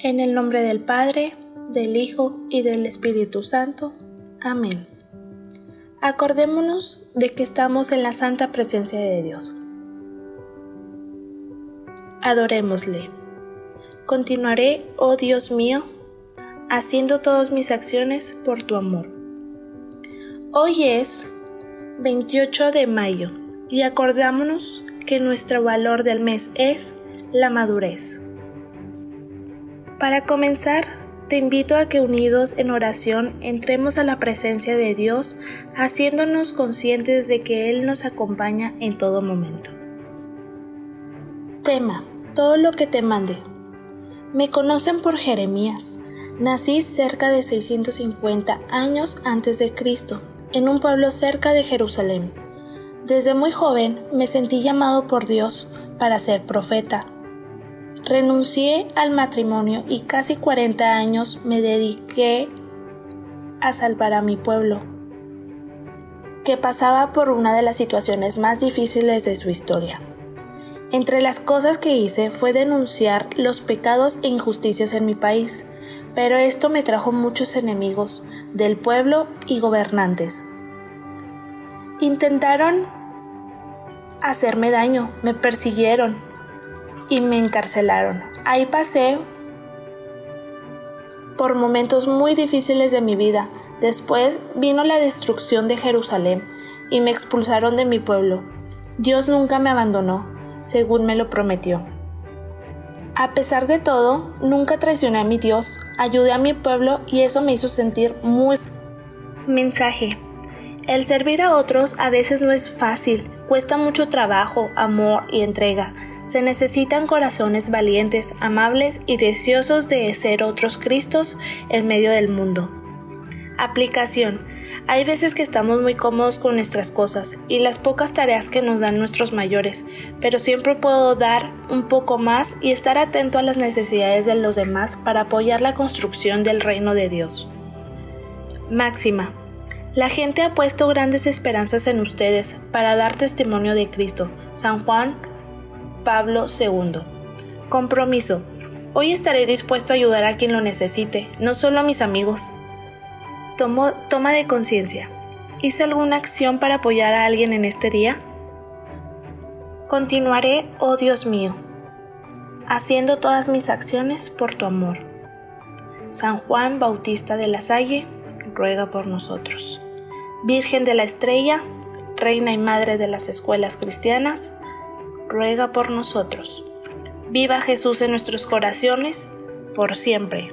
En el nombre del Padre, del Hijo y del Espíritu Santo. Amén. Acordémonos de que estamos en la santa presencia de Dios. Adorémosle. Continuaré, oh Dios mío, haciendo todas mis acciones por tu amor. Hoy es 28 de mayo y acordámonos que nuestro valor del mes es la madurez. Para comenzar, te invito a que unidos en oración entremos a la presencia de Dios, haciéndonos conscientes de que Él nos acompaña en todo momento. Tema. Todo lo que te mande. Me conocen por Jeremías. Nací cerca de 650 años antes de Cristo, en un pueblo cerca de Jerusalén. Desde muy joven me sentí llamado por Dios para ser profeta Renuncié al matrimonio y casi 40 años me dediqué a salvar a mi pueblo, que pasaba por una de las situaciones más difíciles de su historia. Entre las cosas que hice fue denunciar los pecados e injusticias en mi país, pero esto me trajo muchos enemigos del pueblo y gobernantes. Intentaron hacerme daño, me persiguieron, y me encarcelaron. Ahí pasé por momentos muy difíciles de mi vida. Después vino la destrucción de Jerusalén y me expulsaron de mi pueblo. Dios nunca me abandonó, según me lo prometió. A pesar de todo, nunca traicioné a mi Dios, ayudé a mi pueblo y eso me hizo sentir muy... Mensaje. El servir a otros a veces no es fácil, cuesta mucho trabajo, amor y entrega. Se necesitan corazones valientes, amables y deseosos de ser otros Cristos en medio del mundo. Aplicación. Hay veces que estamos muy cómodos con nuestras cosas y las pocas tareas que nos dan nuestros mayores, pero siempre puedo dar un poco más y estar atento a las necesidades de los demás para apoyar la construcción del reino de Dios. Máxima. La gente ha puesto grandes esperanzas en ustedes para dar testimonio de Cristo. San Juan Pablo II. Compromiso. Hoy estaré dispuesto a ayudar a quien lo necesite, no solo a mis amigos. Tomo, toma de conciencia. ¿Hice alguna acción para apoyar a alguien en este día? Continuaré, oh Dios mío, haciendo todas mis acciones por tu amor. San Juan Bautista de la Salle, ruega por nosotros. Virgen de la Estrella, Reina y Madre de las Escuelas Cristianas, ruega por nosotros. Viva Jesús en nuestros corazones, por siempre.